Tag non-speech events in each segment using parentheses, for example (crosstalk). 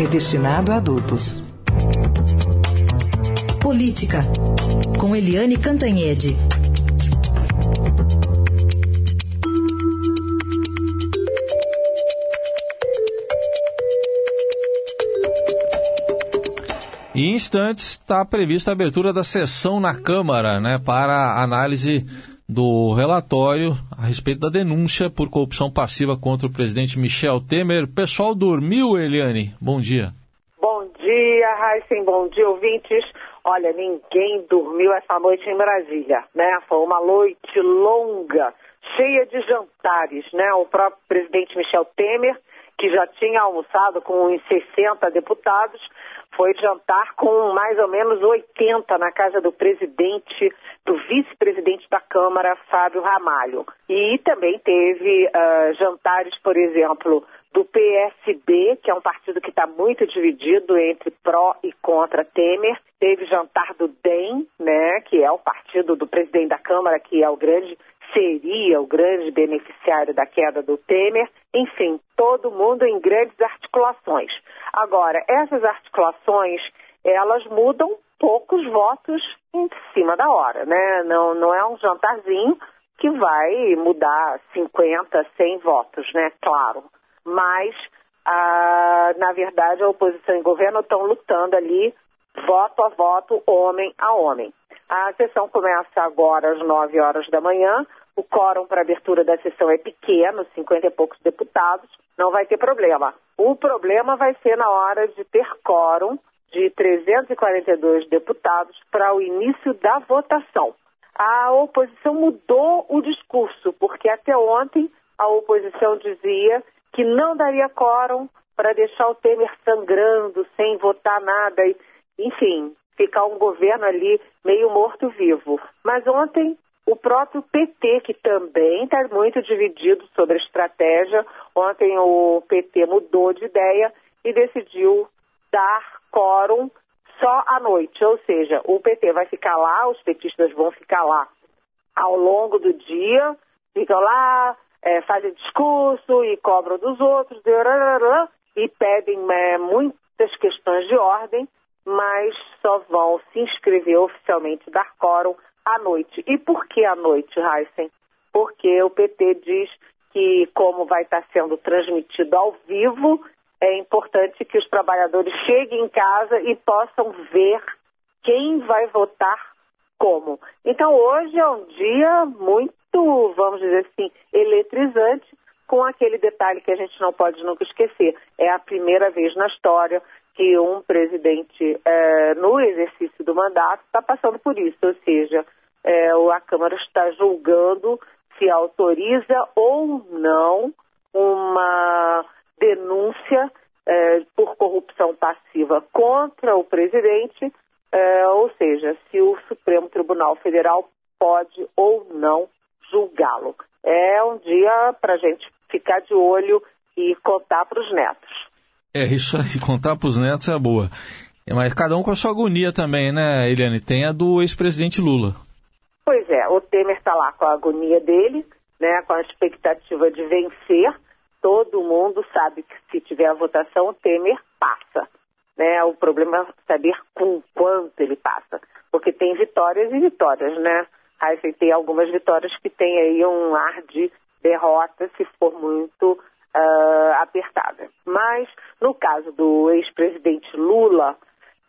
é de destinado a adultos. Política, com Eliane Cantanhede. Em instantes está prevista a abertura da sessão na Câmara né, para análise do relatório a respeito da denúncia por corrupção passiva contra o presidente Michel Temer. Pessoal dormiu, Eliane? Bom dia. Bom dia, Heisen. Bom dia, ouvintes. Olha, ninguém dormiu essa noite em Brasília, né? Foi uma noite longa, cheia de jantares, né? O próprio presidente Michel Temer, que já tinha almoçado com uns 60 deputados, foi jantar com mais ou menos 80 na casa do presidente, do vice-presidente da Câmara, Fábio Ramalho. E também teve uh, jantares, por exemplo, do PSB, que é um partido que está muito dividido entre pró e contra Temer. Teve jantar do DEM, né, que é o partido do presidente da Câmara, que é o grande seria o grande beneficiário da queda do Temer. Enfim, todo mundo em grandes articulações. Agora, essas articulações, elas mudam poucos votos em cima da hora, né? Não, não é um jantarzinho que vai mudar 50, 100 votos, né? Claro. Mas, ah, na verdade, a oposição e o governo estão lutando ali, voto a voto, homem a homem. A sessão começa agora às 9 horas da manhã. O quórum para abertura da sessão é pequeno, 50 e poucos deputados, não vai ter problema. O problema vai ser na hora de ter quórum de 342 deputados para o início da votação. A oposição mudou o discurso, porque até ontem a oposição dizia que não daria quórum para deixar o Temer sangrando, sem votar nada, enfim, ficar um governo ali meio morto-vivo. Mas ontem o próprio PT, que também está muito dividido sobre a estratégia, ontem o PT mudou de ideia e decidiu dar quórum só à noite, ou seja, o PT vai ficar lá, os petistas vão ficar lá ao longo do dia, ficam lá, é, fazem discurso e cobram dos outros, e pedem é, muitas questões de ordem, mas só vão se inscrever oficialmente, dar quórum à noite. E por que à noite, Heisen? Porque o PT diz que, como vai estar sendo transmitido ao vivo, é importante que os trabalhadores (laughs) cheguem em casa e possam ver quem vai votar como. Então, hoje é um dia muito, vamos dizer assim, eletrizante, com aquele detalhe que a gente não pode nunca esquecer. É a primeira vez na história que um presidente, é, no exercício do mandato, está passando por isso, ou seja, é, a Câmara está julgando se autoriza ou não uma denúncia é, por corrupção passiva contra o presidente, é, ou seja, se o Supremo Tribunal Federal pode ou não julgá-lo. É um dia para a gente ficar de olho e contar para os netos. É, isso aí, (laughs) contar para os netos é boa. Mas cada um com a sua agonia também, né, Eliane? Tem a do ex-presidente Lula. Pois é, o Temer está lá com a agonia dele, né, com a expectativa de vencer. Todo mundo sabe que se tiver a votação, o Temer passa. Né? O problema é saber com quanto ele passa. Porque tem vitórias e vitórias, né? Aí tem algumas vitórias que tem aí um ar de derrota se for muito uh, apertada. Mas, no caso do ex-presidente Lula,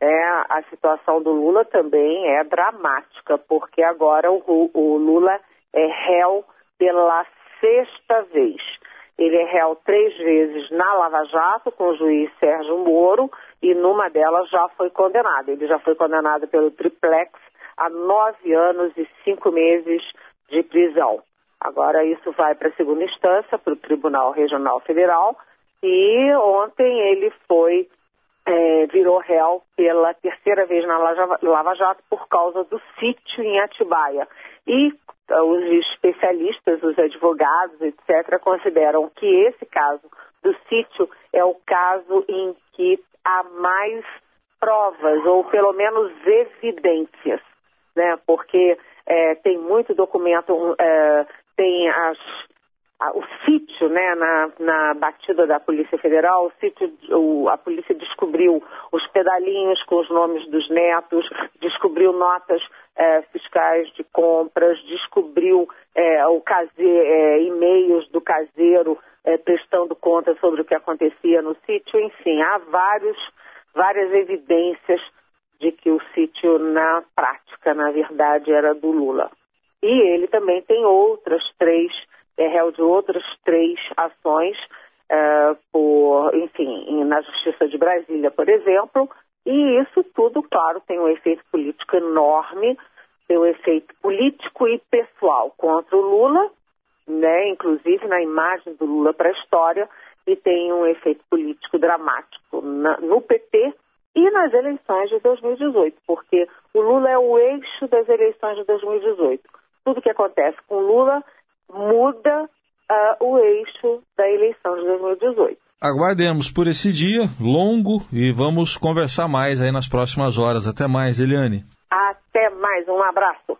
é, a situação do Lula também é dramática, porque agora o, o Lula é réu pela sexta vez. Ele é réu três vezes na Lava Jato com o juiz Sérgio Moro e numa delas já foi condenado. Ele já foi condenado pelo triplex a nove anos e cinco meses de prisão. Agora isso vai para a segunda instância, para o Tribunal Regional Federal, e ontem ele foi é, virou réu pela terceira vez na Lava Jato por causa do sítio em Atibaia. E uh, os especialistas, os advogados, etc., consideram que esse caso do sítio é o caso em que há mais provas, ou pelo menos evidências, né? porque é, tem muito documento, é, tem as o sítio, né, na, na batida da Polícia Federal, o sítio, o, a polícia descobriu os pedalinhos com os nomes dos netos, descobriu notas é, fiscais de compras, descobriu é, o case, é, e-mails do caseiro é, prestando conta sobre o que acontecia no sítio, enfim, há vários, várias evidências de que o sítio na prática, na verdade, era do Lula. E ele também tem outras três é réu de outras três ações, é, por, enfim, na Justiça de Brasília, por exemplo, e isso tudo, claro, tem um efeito político enorme, tem um efeito político e pessoal contra o Lula, né, inclusive na imagem do Lula para a história, e tem um efeito político dramático na, no PT e nas eleições de 2018, porque o Lula é o eixo das eleições de 2018. Tudo que acontece com Lula muda uh, o eixo da eleição de 2018. Aguardemos por esse dia longo e vamos conversar mais aí nas próximas horas. Até mais, Eliane. Até mais, um abraço.